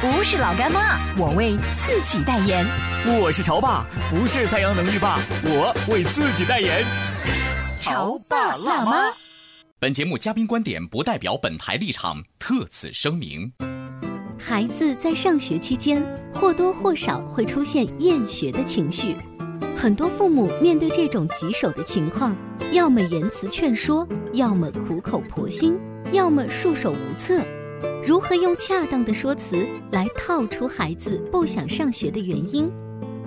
不是老干妈，我为自己代言。我是潮爸，不是太阳能浴霸，我为自己代言。潮爸辣妈。本节目嘉宾观点不代表本台立场，特此声明。孩子在上学期间或多或少会出现厌学的情绪，很多父母面对这种棘手的情况，要么言辞劝说，要么苦口婆心，要么束手无策。如何用恰当的说辞来套出孩子不想上学的原因？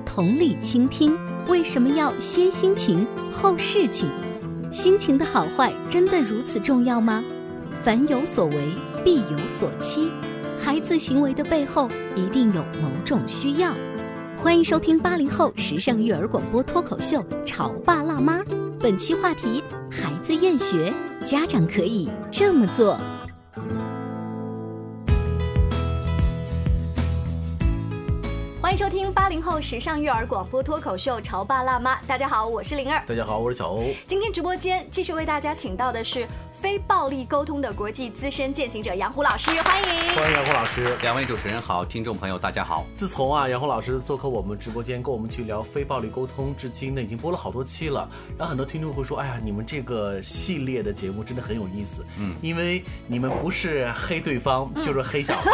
同理倾听，为什么要先心情后事情？心情的好坏真的如此重要吗？凡有所为，必有所期。孩子行为的背后一定有某种需要。欢迎收听八零后时尚育儿广播脱口秀《潮爸辣妈》，本期话题：孩子厌学，家长可以这么做。欢迎收听八零后时尚育儿广播脱口秀《潮爸辣妈》，大家好，我是灵儿。大家好，我是小欧。今天直播间继续为大家请到的是。非暴力沟通的国际资深践行者杨虎老师，欢迎！欢迎杨虎老师。两位主持人好，听众朋友大家好。自从啊杨虎老师做客我们直播间，跟我们去聊非暴力沟通，至今呢已经播了好多期了。然后很多听众会说，哎呀，你们这个系列的节目真的很有意思。嗯，因为你们不是黑对方，就是黑小孩。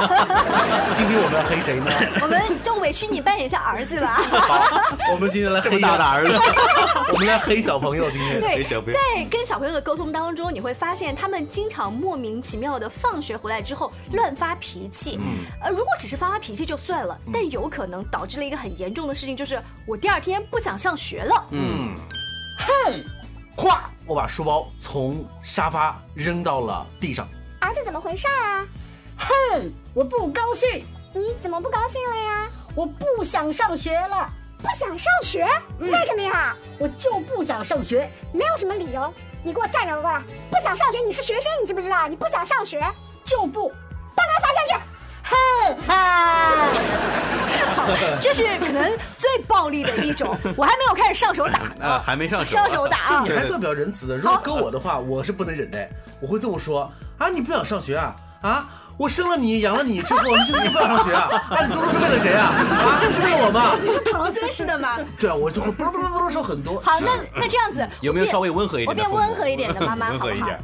今 天我们要黑谁呢？我们就委屈你扮演一下儿子吧。好，我们今天来黑大的儿子。我们来黑小朋友。今天对，在跟小朋友的沟通当中，你会发现他们经常莫名其妙的放学回来之后乱发脾气。嗯，呃，如果只是发发脾气就算了，但有可能导致了一个很严重的事情，就是我第二天不想上学了。嗯，哼，咵，我把书包从沙发扔到了地上。儿子怎么回事啊？哼，我不高兴。你怎么不高兴了呀？我不想上学了。不想上学？为什么呀？我就不想上学，没有什么理由。你给我站着过来！不想上学，你是学生，你知不知道？你不想上学就不，把他罚下去。哼哈！这是可能最暴力的一种。我还没有开始上手打 啊，还没上手。上手打，你还算比较仁慈的。如果搁我的话，我是不能忍的。我会这么说啊，你不想上学啊？啊？我生了你，养了你之后，你就你不想上学啊？那你读书是为了谁啊？啊，是为了我吗？你唐僧似的吗？对啊，我就会不不不不说很多。好，那那这样子，有没有稍微温和一点？我变温和一点的妈妈，温和一点。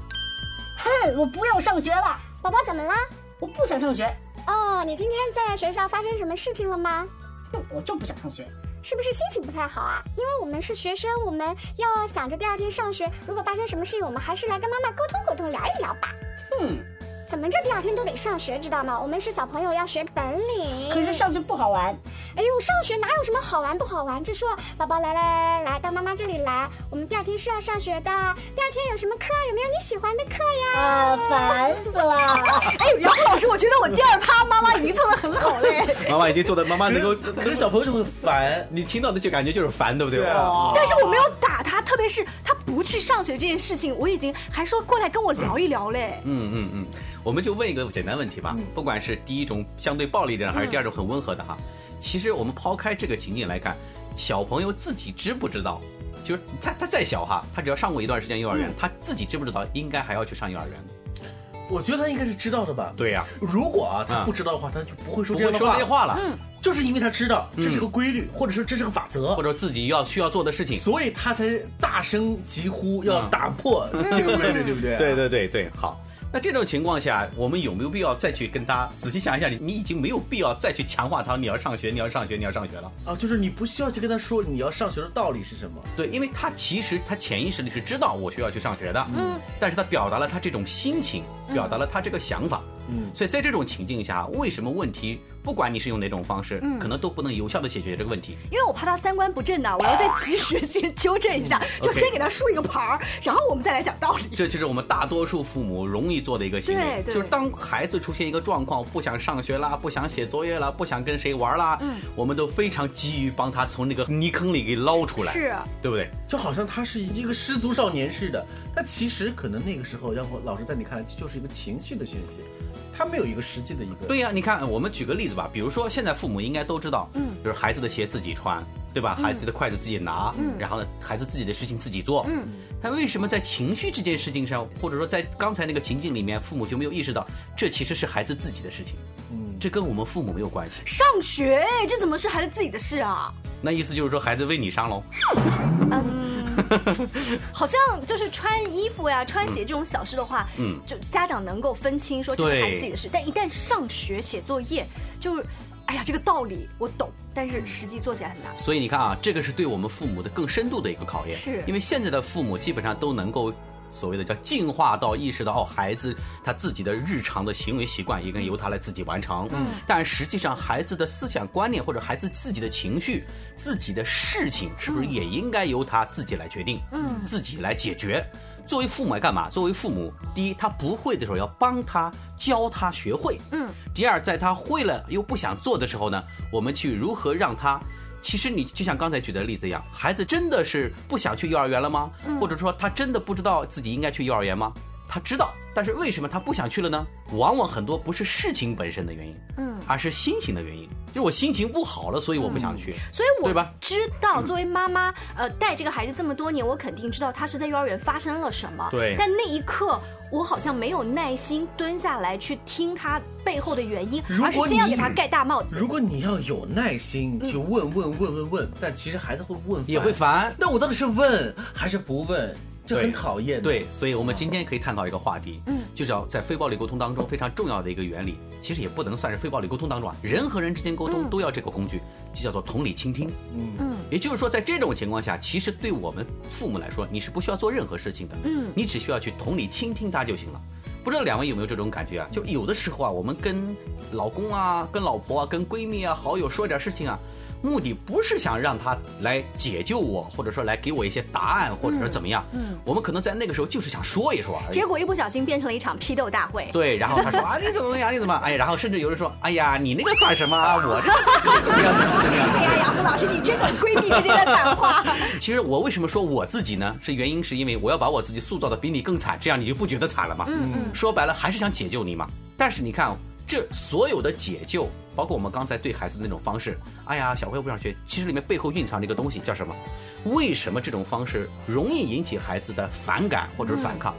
哼，我不要上学了。宝宝怎么啦？我不想上学。哦，你今天在学校发生什么事情了吗？哼，我就不想上学。是不是心情不太好啊？因为我们是学生，我们要想着第二天上学。如果发生什么事情，我们还是来跟妈妈沟通沟通，聊一聊吧。哼。怎么这第二天都得上学，知道吗？我们是小朋友，要学本领。可是上学不好玩。哎呦，上学哪有什么好玩不好玩？这说，宝宝来来来来到妈妈这里来，我们第二天是要上学的。第二天有什么课？有没有你喜欢的课呀？啊，烦死了！哎，杨老师，我觉得我第二趴妈妈已经做的很好嘞。妈妈已经做的，妈妈能够，可是小朋友就会烦，你听到的就感觉就是烦，对不对？对但是我没有打他，特别是他不去上学这件事情，我已经还说过来跟我聊一聊嘞。嗯嗯嗯。我们就问一个简单问题吧，不管是第一种相对暴力的，还是第二种很温和的哈，其实我们抛开这个情景来看，小朋友自己知不知道？就是他他再小哈，他只要上过一段时间幼儿园，他自己知不知道应该还要去上幼儿园？我觉得他应该是知道的吧。对呀，如果啊他不知道的话，他就不会说这样的话了。嗯，就是因为他知道这是个规律，或者说这是个法则，或者自己要需要做的事情，所以他才大声疾呼要打破这个规律，对不对？对对对对，好。那这种情况下，我们有没有必要再去跟他仔细想一下？你你已经没有必要再去强化他，你要上学，你要上学，你要上学了。啊，就是你不需要去跟他说你要上学的道理是什么。对，因为他其实他潜意识里是知道我需要去上学的，嗯，但是他表达了他这种心情，表达了他这个想法，嗯所以在这种情境下，为什么问题不管你是用哪种方式，可能都不能有效的解决这个问题？因为我怕他三观不正呐，我要再及时先纠正一下，就先给他竖一个牌儿，然后我们再来讲道理。这就是我们大多数父母容易做的一个行为对，对就是当孩子出现一个状况，不想上学啦，不想写作业啦，不想跟谁玩啦，嗯我们都非常急于帮他从那个泥坑里给捞出来，是，对不对？就好像他是一个失足少年似的，但其实可能那个时候，让我老师在你看来就是一个情绪的宣泄，他没有一个实际的一个。对呀、你看，我们举个例子吧，比如说现在父母应该都知道，嗯，就是孩子的鞋自己穿，对吧？孩子的筷子自己拿，嗯，然后呢，孩子自己的事情自己做，嗯。但为什么在情绪这件事情上，或者说在刚才那个情境里面，父母就没有意识到这其实是孩子自己的事情？嗯，这跟我们父母没有关系。上学这怎么是孩子自己的事啊？那意思就是说，孩子为你上喽？好像就是穿衣服呀、穿鞋这种小事的话，嗯就家长能够分清说这是孩子自己的事，但一旦上学写作业，就是，哎呀，这个道理我懂，但是实际做起来很难。所以你看啊，这个是对我们父母的更深度的一个考验。是因为现在的父母基本上都能够所谓的叫进化到意识到哦，孩子他自己的日常的行为习惯应该由他来自己完成。嗯，但实际上孩子的思想观念或者孩子自己的情绪、自己的事情，是不是也应该由他自己来决定？嗯，自己来解决。作为父母来干嘛？作为父母，第一，他不会的时候要帮他教他学会。嗯。第二，在他会了又不想做的时候呢，我们去如何让他。其实你就像刚才举的例子一样，孩子真的是不想去幼儿园了吗？或者说他真的不知道自己应该去幼儿园吗？他知道，但是为什么他不想去了呢？往往很多不是事情本身的原因，嗯，而是心情的原因。就是我心情不好了，所以我不想去。所以我对吧知道，作为妈妈，呃，带这个孩子这么多年，我肯定知道他是在幼儿园发生了什么。对但那一刻，我好像没有耐心蹲下来去听他背后的原因，而是先要给他盖大帽子。如果你要有耐心去问问问问问，但其实孩子会问也会烦。那我到底是问还是不问？这很讨厌。，对，所以我们今天可以探讨一个话题，嗯，就叫在非暴力沟通当中非常重要的一个原理，其实也不能算是非暴力沟通当中啊，人和人之间沟通都要这个工具，就叫做同理倾听。嗯嗯也就是说，在这种情况下，其实对我们父母来说，你是不需要做任何事情的，嗯你只需要去同理倾听他就行了。不知道两位有没有这种感觉啊？就有的时候啊，我们跟老公啊、跟老婆啊、跟闺蜜啊、好友说点事情啊，目的不是想让他来解救我，或者说来给我一些答案，或者说怎么样。嗯，我们可能在那个时候就是想说一说而已。结果一不小心变成了一场批斗大会。对，然后他说 啊，你怎么怎么样，你怎么？哎呀，然后甚至有人说，哎呀，你那个算什么啊？我这个怎么样，怎么样怎么样？哎呀，杨虎老师，你真懂闺蜜之间的反话。其实我为什么说我自己呢？是原因是因为我要把我自己塑造的比你更惨，这样你就不觉得惨了嘛。嗯嗯。说白了还是想解救你嘛。但是你看，这所有的解救，包括我们刚才对孩子的那种方式，哎呀，小朋友不想学，其实里面背后蕴藏着一个东西，叫什么？为什么这种方式容易引起孩子的反感或者是反抗？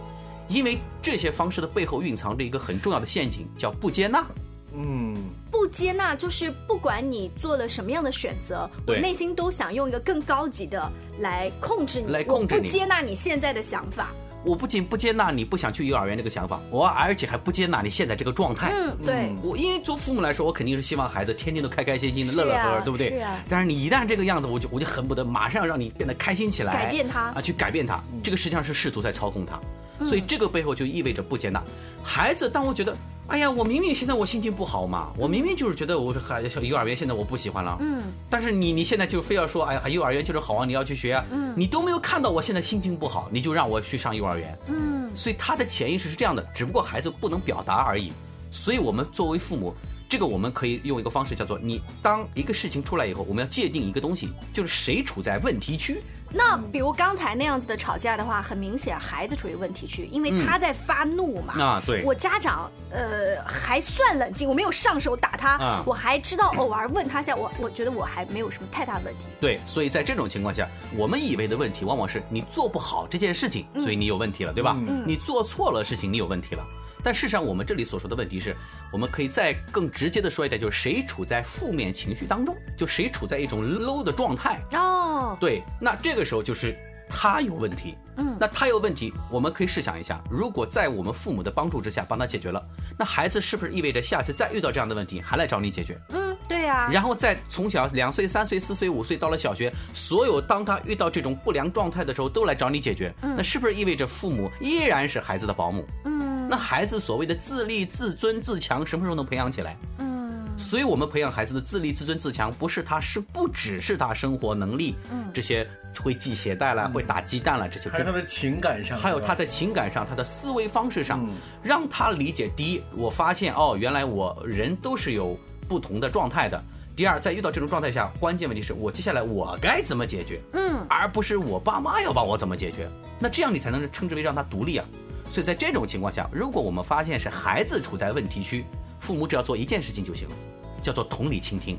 因为这些方式的背后蕴藏着一个很重要的陷阱，叫不接纳。嗯，不接纳就是不管你做了什么样的选择，我内心都想用一个更高级的来控制你，来控制你我不接纳你现在的想法。我不仅不接纳你不想去幼儿园这个想法，我而且还不接纳你现在这个状态。嗯，对。我因为做父母来说，我肯定是希望孩子天天都开开心心的、啊乐乐呵呵，对不对？是啊但是你一旦这个样子，我就我就恨不得马上让你变得开心起来，改变他啊，去改变他。这个实际上是试图在操控他，嗯所以这个背后就意味着不接纳孩子。当我觉得，哎呀，我明明现在我心情不好嘛，我明明就是觉得我孩子幼儿园现在我不喜欢了，嗯，但是你你现在就非要说，哎呀，幼儿园就是好啊，你要去学啊，嗯，你都没有看到我现在心情不好，你就让我去上幼儿园，嗯，所以他的潜意识是这样的，只不过孩子不能表达而已。所以我们作为父母，这个我们可以用一个方式叫做：你当一个事情出来以后，我们要界定一个东西，就是谁处在问题区。那比如刚才那样子的吵架的话，很明显孩子处于问题区，因为他在发怒嘛。啊对我家长呃还算冷静，我没有上手打他，啊我还知道偶尔问他一下，我我觉得我还没有什么太大问题。对，所以在这种情况下，我们以为的问题往往是你做不好这件事情，所以你有问题了，对吧？你做错了事情，你有问题了。但事实上，我们这里所说的问题是，我们可以再更直接的说一点，就是谁处在负面情绪当中，就谁处在一种 low 的状态。哦，对，那这个时候就是他有问题。嗯那他有问题，我们可以试想一下，如果在我们父母的帮助之下帮他解决了，那孩子是不是意味着下次再遇到这样的问题还来找你解决？嗯，对呀、然后再从小两岁、三岁、四岁、五岁到了小学，所有当他遇到这种不良状态的时候，都来找你解决，嗯那是不是意味着父母依然是孩子的保姆？嗯那孩子所谓的自立、自尊、自强，什么时候能培养起来？嗯所以，我们培养孩子的自立、自尊、自强，不是他是不只是他生活能力，嗯这些会系鞋带了、会打鸡蛋了这些，还有他的情感上，还有他在情感上、他的思维方式上，嗯让他理解。第一，我发现哦，原来我人都是有不同的状态的。第二，在遇到这种状态下，关键问题是我接下来我该怎么解决，嗯而不是我爸妈要帮我怎么解决。那这样你才能称之为让他独立啊。所以在这种情况下，如果我们发现是孩子处在问题区，父母只要做一件事情就行了，叫做同理倾听，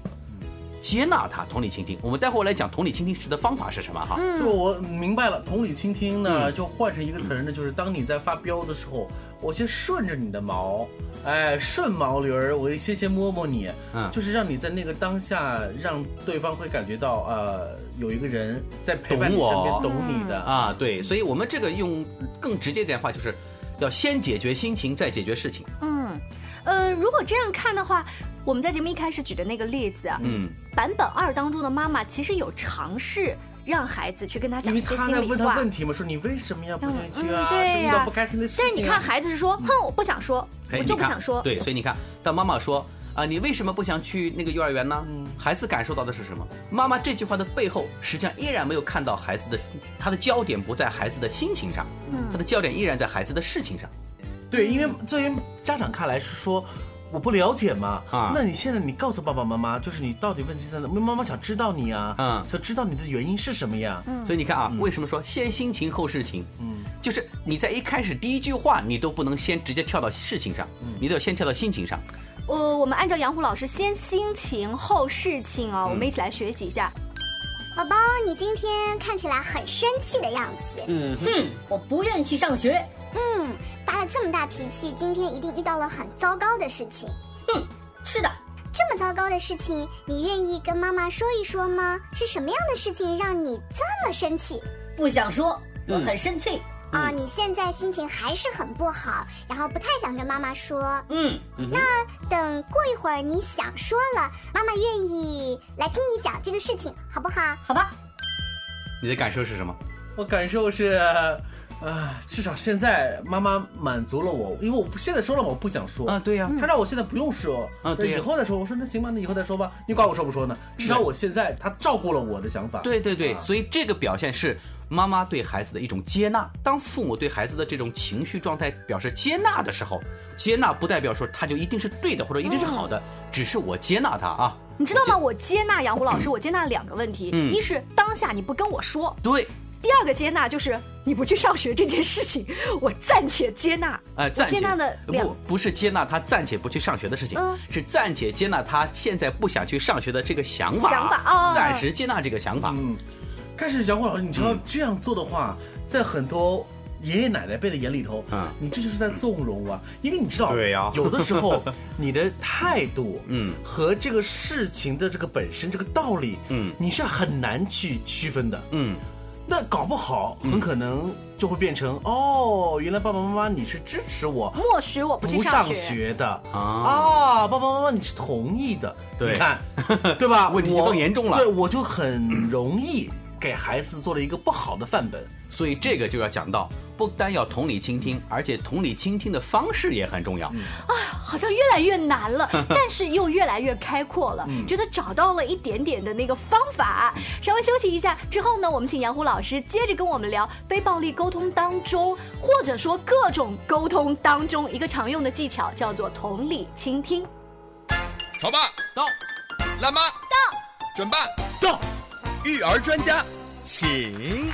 接纳他，同理倾听。我们待会儿来讲同理倾听时的方法是什么哈。就，我明白了。同理倾听呢，嗯就换成一个词儿呢，就是当你在发飙的时候，我先顺着你的毛，哎，顺毛驴儿，我先先摸摸你，嗯就是让你在那个当下，让对方会感觉到，呃，有一个人在陪伴你懂我身边，懂你的。啊，对，所以我们这个用更直接点的话，就是要先解决心情，再解决事情。嗯，呃，如果这样看的话，我们在节目一开始举的那个例子啊，嗯，版本二当中的妈妈其实有尝试让孩子去跟他讲心里话。问题嘛，说你为什么要不开心啊嗯啊？对呀是遇到不开心的事情、啊。但是你看，孩子是说，哼，我不想说，我就不想说。对，所以你看，当妈妈说啊，你为什么不想去那个幼儿园呢？嗯孩子感受到的是什么？妈妈这句话的背后，实际上依然没有看到孩子的，他的焦点不在孩子的心情上，嗯他的焦点依然在孩子的事情上。对，因为作为家长看来是说。我不了解嘛，啊那你现在你告诉爸爸妈妈，就是你到底问题在哪？妈妈想知道你啊，嗯想知道你的原因是什么呀？所以你看啊，为什么说先心情后事情？嗯，就是你在一开始第一句话，你都不能先直接跳到事情上，嗯你都要先跳到心情上。呃，我们按照杨虎老师先心情后事情哦，我们一起来学习一下。宝宝，你今天看起来很生气的样子。嗯哼，我不愿意去上学。嗯，发了这么大脾气，今天一定遇到了很糟糕的事情。是的，这么糟糕的事情，你愿意跟妈妈说一说吗？是什么样的事情让你这么生气？不想说，我很生气。啊、你现在心情还是很不好，然后不太想跟妈妈说。嗯，那等过一会儿你想说了，妈妈愿意来听你讲这个事情，好不好？好吧，你的感受是什么？我感受是，啊，至少现在妈妈满足了我，因为我不现在说了嘛，我不想说啊，对呀、他让我现在不用说啊对呀以后再说。我说那行吧，那以后再说吧，你管我说不说呢？至少我现在他照顾了我的想法。对对对，啊所以这个表现是妈妈对孩子的一种接纳。当父母对孩子的这种情绪状态表示接纳的时候，接纳不代表说他就一定是对的或者一定是好的，只是我接纳他啊。你知道吗？我接纳杨虎老师，我接纳两个问题，嗯一是当下你不跟我说，对，第二个接纳就是你不去上学这件事情，我暂且接纳。呃，暂且接纳的两不不是接纳他暂且不去上学的事情，嗯。是暂且接纳他现在不想去上学的这个想法，想法哦暂时接纳这个想法。嗯，但是杨虎老师，你知道嗯这样做的话，在很多爷爷奶奶辈的眼里头，嗯。你这就是在纵容啊，因为你知道，对呀。有的时候 你的态度，嗯。和这个事情的这个本身这个道理，嗯。你是很难去区分的。嗯，那搞不好很可能就会变成、哦，原来爸爸妈妈你是支持我默许我不去不上学。的啊啊，爸爸妈妈你是同意的，对你看，对吧？问题就更严重了对，我就很容易给孩子做了一个不好的范本。所以这个就要讲到，不单要同理倾听，而且同理倾听的方式也很重要。好像越来越难了，但是又越来越开阔了，嗯觉得找到了一点点的那个方法。稍微休息一下之后呢，我们请杨虎老师接着跟我们聊非暴力沟通当中，或者说各种沟通当中一个常用的技巧，叫做同理倾听。潮爸到，辣妈到，准爸到，育儿专家，请。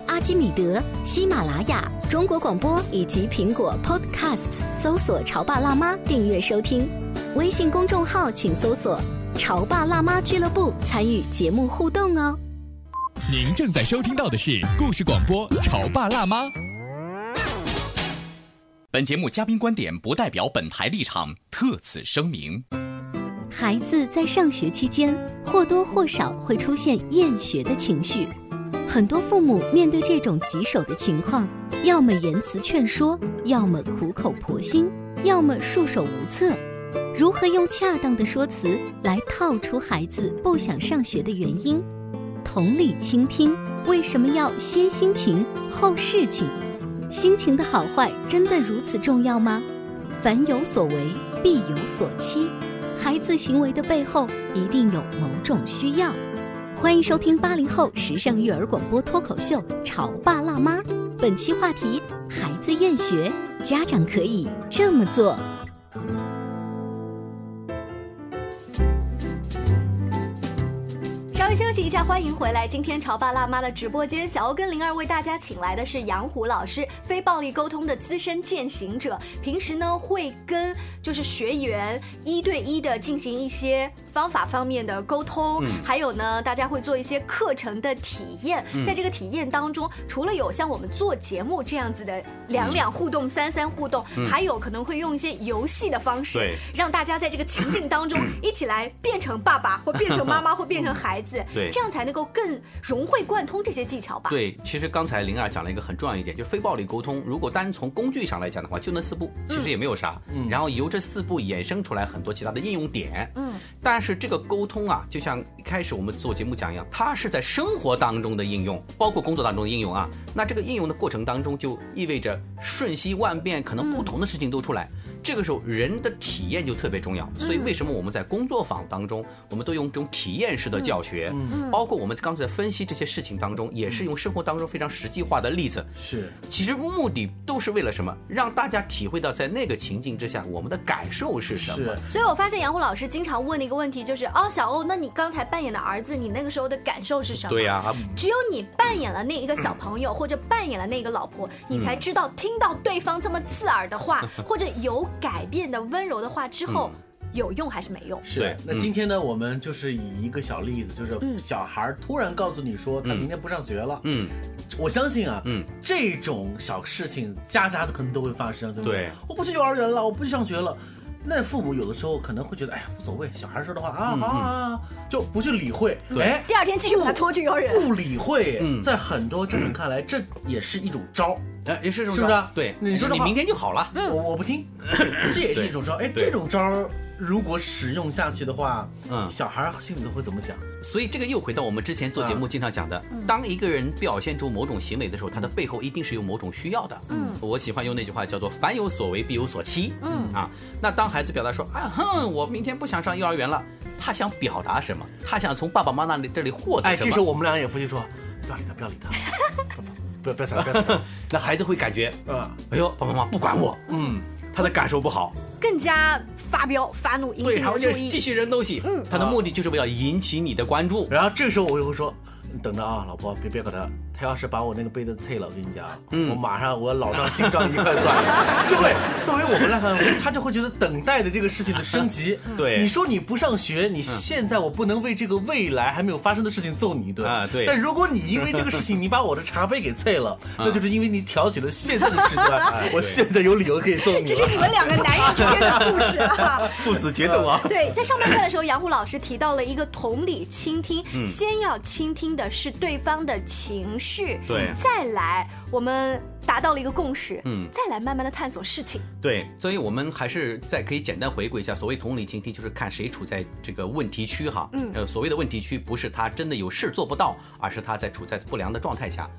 阿基米德、喜马拉雅、中国广播以及苹果 Podcasts，搜索“潮爸辣妈”订阅收听。微信公众号请搜索“潮爸辣妈俱乐部”，参与节目互动哦。您正在收听到的是故事广播《潮爸辣妈》。本节目嘉宾观点不代表本台立场，特此声明。孩子在上学期间或多或少会出现厌学的情绪，很多父母面对这种棘手的情况，要么言辞劝说，要么苦口婆心，要么束手无策。如何用恰当的说辞来套出孩子不想上学的原因？同理倾听，为什么要先心情后事情？心情的好坏真的如此重要吗？凡有所为，必有所期。孩子行为的背后一定有某种需要。欢迎收听八零后时尚育儿广播脱口秀《潮爸辣妈》。本期话题：孩子厌学，家长可以这么做。稍微休息一下，欢迎回来。今天潮爸辣妈的直播间，小欧跟灵儿为大家请来的是杨虎老师，非暴力沟通的资深践行者。平时呢会跟就是学员一对一的进行一些方法方面的沟通，还有呢大家会做一些课程的体验。在这个体验当中，除了有像我们做节目这样子的两两互动、三三互动，还有可能会用一些游戏的方式，让大家在这个情境当中 一起来变成爸爸，或变成妈妈，或变成孩子。对，这样才能够更融会贯通这些技巧吧。对，其实刚才灵儿讲了一个很重要一点，就是非暴力沟通。如果单从工具上来讲的话，就那四步，其实也没有啥。嗯，然后由这四步衍生出来很多其他的应用点。嗯，但是这个沟通啊，就像一开始我们做节目讲一样，它是在生活当中的应用，包括工作当中的应用啊。那这个应用的过程当中，就意味着瞬息万变，可能不同的事情都出来。这个时候人的体验就特别重要，所以为什么我们在工作坊当中，我们都用这种体验式的教学，包括我们刚才分析这些事情当中，也是用生活当中非常实际化的例子。是，其实目的都是为了什么？让大家体会到在那个情境之下，我们的感受是什么。所以我发现杨虎老师经常问的一个问题就是：哦，小欧，那你刚才扮演的儿子，你那个时候的感受是什么？对呀，只有你扮演了那一个小朋友，或者扮演了那个老婆，你才知道听到对方这么刺耳的话，或者有改变的。温柔的话之后有用还是没用？是。那今天呢，我们就是以一个小例子，就是小孩突然告诉你说他明天不上学了。嗯，我相信啊，嗯，这种小事情家家的可能都会发生，对不对？我不去幼儿园了，我不去上学了。那父母有的时候可能会觉得，哎呀，无所谓。小孩说的话啊，好啊，就不去理会。对，第二天继续把他拖去幼儿园。不理会，在很多家长看来，这也是一种招。哎，也是，是不是？对，你说你明天就好了。我我不听，这也是一种招。哎，这种招如果使用下去的话，嗯，小孩心里头会怎么想？所以这个又回到我们之前做节目经常讲的，当一个人表现出某种行为的时候，他的背后一定是有某种需要的。嗯，我喜欢用那句话叫做“凡有所为，必有所期”。嗯啊，那当孩子表达说啊哼，我明天不想上幼儿园了，他想表达什么？他想从爸爸妈妈那里这里获得什么？哎，这时候我们两个也夫妻说，不要理他，不要理他。不要不要吵，不要想，那孩子会感觉，嗯，哎呦，爸爸妈妈不管我，嗯，他的感受不好，更加发飙发怒，引起你的注意，继续扔东西，嗯，他的目的就是为了引起你的关注，然后这个时候我就会说，你等着啊，老婆，别别给他。他要是把我那个杯子碎了，我跟你讲，我马上我老账新账一块算，就会作为我们来看，他就会觉得等待的这个事情的升级。对，你说你不上学，你现在我不能为这个未来还没有发生的事情揍你一顿啊。对。但如果你因为这个事情，你把我的茶杯给碎了，那就是因为你挑起了现在的事端，我现在有理由可以揍你。这是你们两个男人之间的故事啊，父子决斗啊。对，在上半段的时候，杨虎老师提到了一个同理倾听，先要倾听的是对方的情绪。对。再来，我们达到了一个共识，嗯，再来慢慢的探索事情。对，所以我们还是再可以简单回顾一下，所谓同理倾听，就是看谁处在这个问题区哈，嗯，呃，所谓的问题区不是他真的有事做不到，而是他在处在不良的状态下。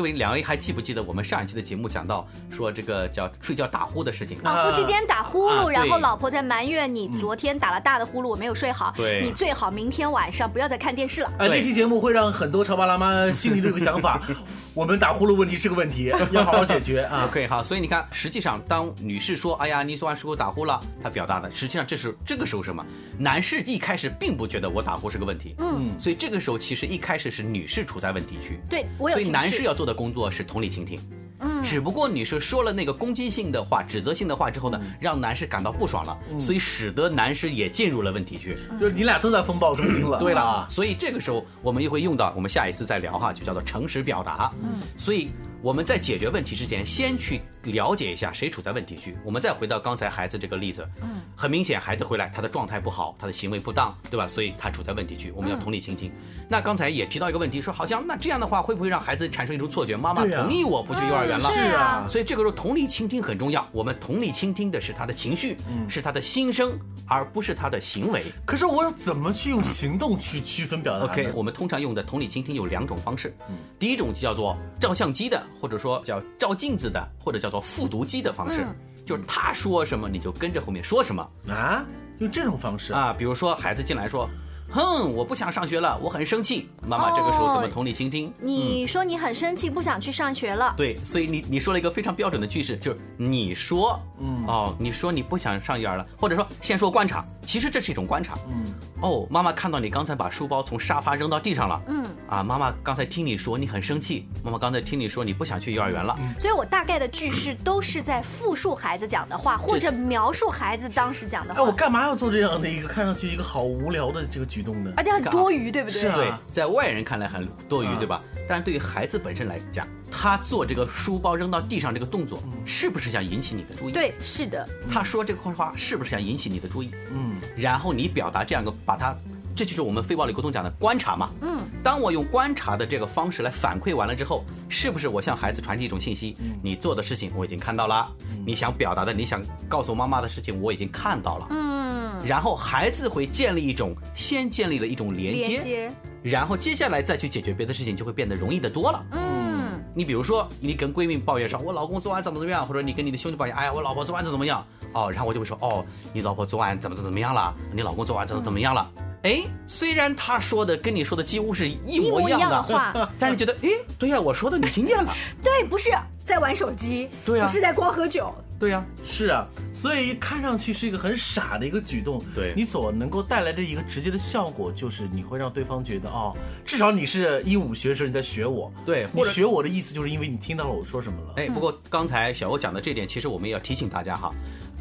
各位两位还记不记得我们上一期的节目讲到说这个叫睡觉打呼的事情啊？夫妻间打呼噜，然后老婆在埋怨你昨天打了大的呼噜，我没有睡好，对，你最好明天晚上不要再看电视了。哎，那期节目会让很多潮爸辣妈心里都有个想法。我们打呼噜问题是个问题，要好好解决啊。OK 好，所以你看，实际上当女士说“哎呀，你昨晚是给我打呼了”，她表达的实际上这是这个时候什么？男士一开始并不觉得我打呼是个问题，嗯，所以这个时候其实一开始是女士处在问题区，对我有所以情绪男士要做的工作是同理倾听。嗯只不过女士说了那个攻击性的话、指责性的话之后呢，让男士感到不爽了，所以使得男士也进入了问题区。就是你俩都在风暴中心了。对了啊，所以这个时候我们又会用到，我们下一次再聊哈，就叫做诚实表达。嗯，所以我们在解决问题之前，先去了解一下谁处在问题区，我们再回到刚才孩子这个例子。嗯，很明显孩子回来他的状态不好，他的行为不当，对吧？所以他处在问题区，我们要同理倾听。那刚才也提到一个问题，说好像那这样的话会不会让孩子产生一种错觉？妈妈同意我不去幼儿园了？是啊，所以这个时候同理倾听很重要。我们同理倾听的是他的情绪，是他的心声，而不是他的行为。可是我怎么去用行动去区分表达呢 OK，我们通常用的同理倾听有两种方式，嗯第一种就叫做照相机的，或者说叫照镜子的，或者叫做复读机的方式，就是他说什么你就跟着后面说什么啊，用这种方式啊。比如说孩子进来说。哼，我不想上学了，我很生气。妈妈这个时候怎么同理倾听？你说你很生气，不想去上学了。对，所以你你说了一个非常标准的句式，就是你说，嗯哦，你说你不想上幼儿了，或者说先说观察，其实这是一种观察。嗯，哦，妈妈看到你刚才把书包从沙发扔到地上了。嗯，啊，妈妈刚才听你说你很生气，妈妈刚才听你说你不想去幼儿园了。所以我大概的句式都是在复述孩子讲的话，或者描述孩子当时讲的哎，我，干嘛要做这样的一个看上去一个好无聊的这个举动呢？而且很多余，对不对？是啊对，在外人看来很多余，啊对吧？但是对于孩子本身来讲，他做这个书包扔到地上这个动作，是不是想引起你的注意？对，是的，他说这个话是不是想引起你的注意？嗯，然后你表达这样一个，把他，这就是我们非暴力沟通讲的观察嘛。嗯，当我用观察的这个方式来反馈完了之后，是不是我向孩子传递一种信息？你做的事情我已经看到了，你想表达的、你想告诉妈妈的事情我已经看到了。嗯，然后孩子会建立一种，先建立了一种连接，连接，然后接下来再去解决别的事情就会变得容易的多了。嗯，你比如说，你跟闺蜜抱怨说，我老公昨晚怎么怎么样，或者你跟你的兄弟抱怨，哎呀，我老婆昨晚怎么怎么样，哦，然后我就会说，哦，你老婆昨晚怎么怎么怎么样了，你老公昨晚怎么怎么样了。哎，虽然他说的跟你说的几乎是一模一样的一一样的话。但是觉得，哎，对呀、我说的你听见了，对，不是在玩手机，对啊不是在光喝酒，对呀、是啊，所以看上去是一个很傻的一个举动，对。你所能够带来的一个直接的效果，就是你会让对方觉得哦，至少你是鹦鹉学舌，你在学我，对或者你学我的意思就是因为你听到了我说什么了，哎，不过刚才小欧讲的这点，其实我们也要提醒大家哈，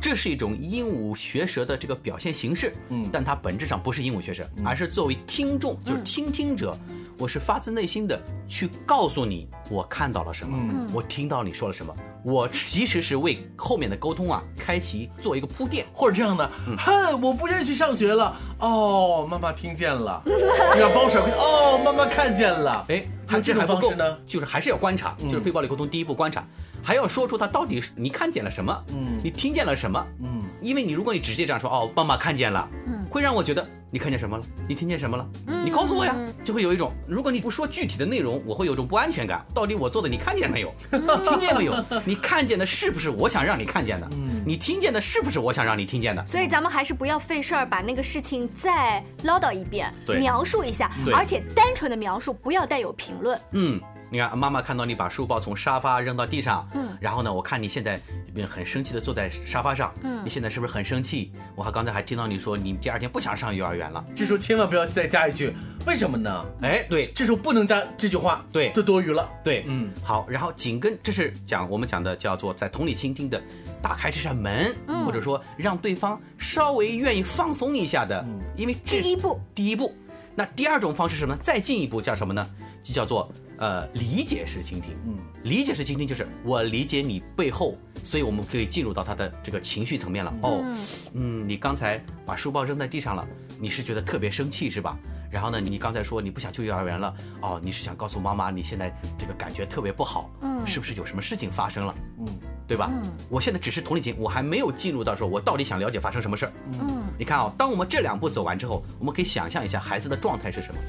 这是一种鹦鹉学舌的这个表现形式，嗯。但它本质上不是鹦鹉学舌，而是作为听众，就是倾听者，我是发自内心的去告诉你我看到了什么，我听到你说了什么，我其实是为后面的沟通啊开启做一个铺垫。或者这样的，嗯。哼，我不愿意去上学了，哦，妈妈听见了，你要包手，哦，妈妈看见了，哎，还有这种还不够方式呢，就是还是要观察，就是非暴力沟通第一步观察，还要说出他到底是你看见了什么，嗯。你听见了什么，嗯，因为你如果你直接这样说，哦，妈妈看见了，嗯，会让我觉得你看见什么了，你听见什么了，你告诉我呀，就会有一种，如果你不说具体的内容，我会有一种不安全感，到底我做的你看见没有，听见没有？你看见的是不是我想让你看见的？你听见的是不是我想让你听见的？所以咱们还是不要费事儿把那个事情再唠叨一遍，对。描述一下对，而且单纯的描述，不要带有评论。嗯，你看，妈妈看到你把书包从沙发扔到地上，嗯然后呢，我看你现在很生气的坐在沙发上，嗯你现在是不是很生气？我还刚才还听到你说你第二天不想上幼儿园了，这时候千万不要再加一句，为什么呢？哎，对这时候不能加这句话，对就多余了。对，嗯，好，然后紧跟这是讲我们讲的叫做在同理倾听的打开这扇门，嗯或者说让对方稍微愿意放松一下的，因为这第一步，第一步。那第二种方式是什么呢？再进一步叫什么呢？就叫做呃理解式倾听。嗯，理解式倾听就是我理解你背后，所以我们可以进入到他的这个情绪层面了。哦，嗯，你刚才把书包扔在地上了，你是觉得特别生气是吧？然后呢，你刚才说你不想去幼儿园了，哦，你是想告诉妈妈你现在这个感觉特别不好，嗯是不是有什么事情发生了？嗯，对吧？嗯我现在只是同理心，我还没有进入到说我到底想了解发生什么事儿。嗯，你看啊、当我们这两步走完之后，我们可以想象一下孩子的状态是什么。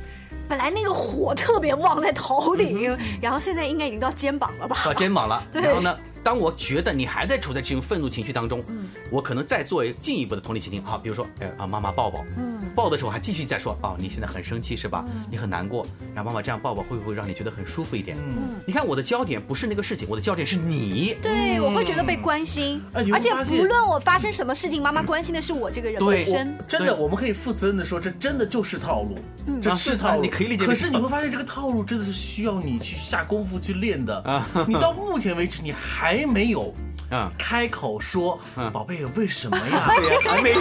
本来那个火特别旺在头顶，然后现在应该已经到肩膀了吧？到肩膀了，对然后呢，当我觉得你还在处在这种愤怒情绪当中，我可能再做进一步的同理心情，好，比如说，哎啊，妈妈抱抱，嗯。抱的时候还继续再说，哦，你现在很生气是吧？你很难过，让妈妈这样抱抱，会不会让你觉得很舒服一点？嗯，你看我的焦点不是那个事情，我的焦点是你。对，我会觉得被关心，哎而且不论我发生什么事情，妈妈关心的是我这个人本身。真的，我们可以负责任的说，这真的就是套路，这是套路。你可以理解可是你会发现，这个套路真的是需要你去下功夫去练的。你到目前为止，你还没有啊开口说，宝贝，为什么呀？还没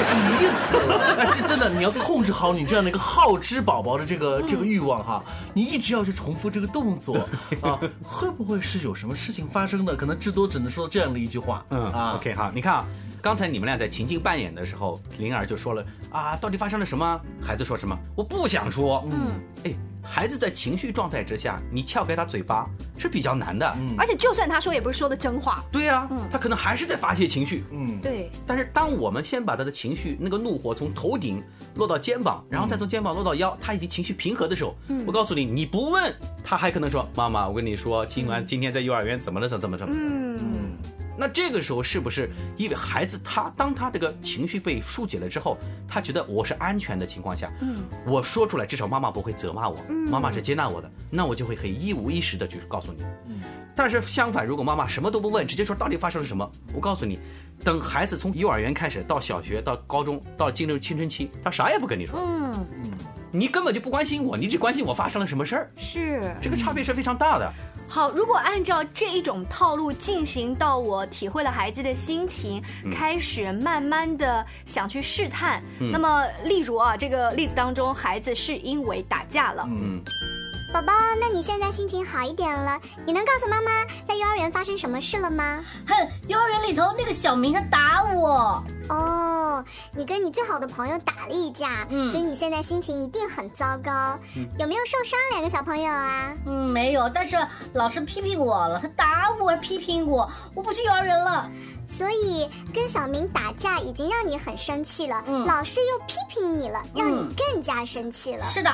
急死了！哎，这真的，你要控制好你这样的一个好吃宝宝的这个这个欲望哈，你一直要去重复这个动作 啊，会不会是有什么事情发生的？可能至多只能说这样的一句话，嗯啊，OK 好，你看啊，刚才你们俩在情境扮演的时候，灵儿就说了啊，到底发生了什么？孩子说什么？我不想说。嗯，哎，孩子在情绪状态之下，你撬开他嘴巴是比较难的。嗯，而且就算他说，也不是说的真话。对呀、他可能还是在发泄情绪。嗯，对，但是当我们先把他的情绪那个怒火从头顶落到肩膀，然后再从肩膀落到腰，他已经情绪平和的时候，我告诉你，你不问，他还可能说妈妈，我跟你说，今晚今天在幼儿园怎么了，怎么怎么怎么。嗯，那这个时候是不是因为孩子他当他这个情绪被疏解了之后，他觉得我是安全的情况下，嗯，我说出来至少妈妈不会责骂我，妈妈是接纳我的，那我就会很一五一十的去告诉你，嗯。但是相反，如果妈妈什么都不问，直接说到底发生了什么，我告诉你，等孩子从幼儿园开始到小学到高中到进入青春期，他啥也不跟你说，嗯，你根本就不关心我，你只关心我发生了什么事儿，是。这个差别是非常大的。好，如果按照这一种套路进行到我体会了孩子的心情，开始慢慢的想去试探，那么例如啊，这个例子当中，孩子是因为打架了，嗯，宝宝，那你现在心情好一点了？你能告诉妈妈在幼儿园发生什么事了吗？哼，幼儿园里头那个小明他打我，哦，你跟你最好的朋友打了一架，嗯所以你现在心情一定很糟糕。有没有受伤两个小朋友啊？嗯，没有，但是老师批评我了，他打我，还批评我，我不去幼儿园了。所以跟小明打架已经让你很生气了，嗯老师又批评你了，让你更加生气了。是的，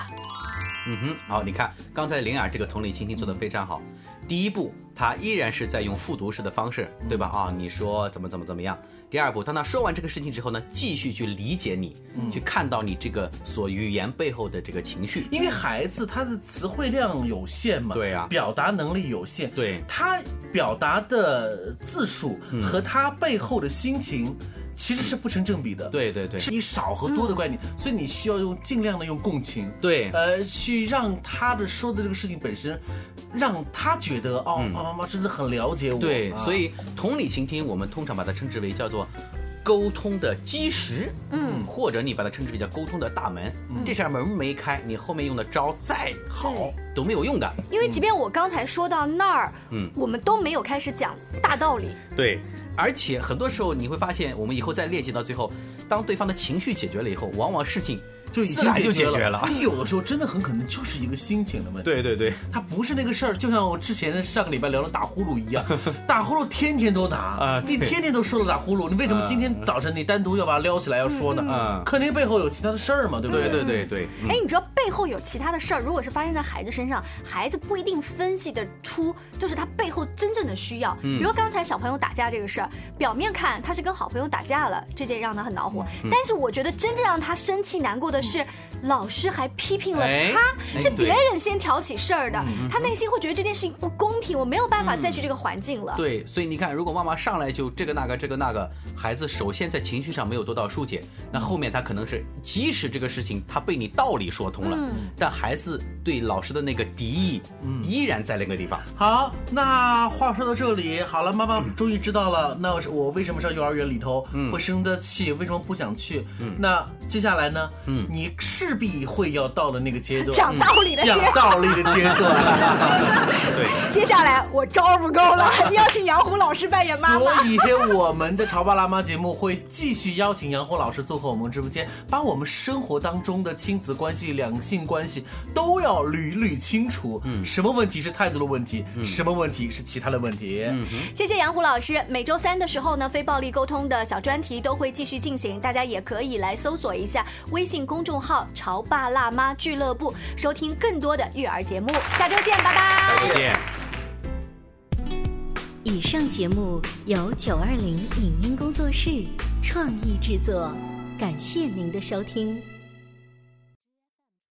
嗯哼，好，你看刚才灵儿这个同理倾听做得非常好。第一步，他依然是在用复读式的方式，对吧？啊，你说怎么怎么怎么样。第二步，当他说完这个事情之后呢，继续去理解你，去看到你这个所语言背后的这个情绪。因为孩子他的词汇量有限嘛，对啊表达能力有限，对他表达的字数和他背后的心情。其实是不成正比的，对对对。是你少和多的观念，所以你需要用尽量的用共情，对。呃，去让他的说的这个事情本身，让他觉得哦，爸爸妈妈真的很了解我，对，啊。所以同理倾听，我们通常把它称之为叫做沟通的基石，嗯，或者你把它称之为叫沟通的大门。这扇门没开，你后面用的招再好都没有用的。因为即便我刚才说到那儿，嗯。我们都没有开始讲大道理，对，而且很多时候你会发现，我们以后再练习到最后，当对方的情绪解决了以后，往往事情就已经自然就解决了。你 有的时候真的很可能就是一个心情的问题。对对对，它不是那个事儿，就像我之前上个礼拜聊的打呼噜一样，打呼噜天天都打啊你天天都说了打呼噜，你为什么今天早晨你单独要把它撩起来要说呢？嗯肯定背后有其他的事儿嘛，对不对对？对对对，嗯哎，你知道背后有其他的事儿，如果是发生在孩子身上，孩子不一定分析得出，就是他背后真正的需要。嗯比如刚才小朋友打架这个事儿，表面看他是跟好朋友打架了，这件让他很恼火。嗯但是我觉得真正让他生气难过的是，老师还批评了哎他，是别人先挑起事儿的，他内心会觉得这件事情不公平，我没有办法再去这个环境了。对，所以你看，如果妈妈上来就这个那个这个那个，孩子首先在情绪上没有得到疏解，那后面他可能是即使这个事情他被你道理说通了，但孩子对老师的那个敌意，依然在那个地方。好，那话说到这里，好了，妈妈终于知道了，那是我为什么上幼儿园里头会生的气，为什么不想去？那接下来呢？嗯，你势必会要到了那个阶段，讲道理的阶讲道理的阶段。对，接下来我招不够了，邀请杨虎老师扮演妈妈。所以我们的潮爸辣妈节目会继续邀请杨虎老师做客我们直播间，把我们生活当中的亲子关系、两性关系都要捋捋清楚。嗯，什么问题是态度的问题，什么问题是其他的问题。嗯谢谢杨虎老师。每周三的时候呢，非暴力沟通的小专题都会继续进行，大家也可以来搜索一下微信公众号“潮爸辣妈俱乐部”，收听更多的育儿节目。下周见，拜拜。再见。以上节目由九二零影音工作室创意制作，感谢您的收听。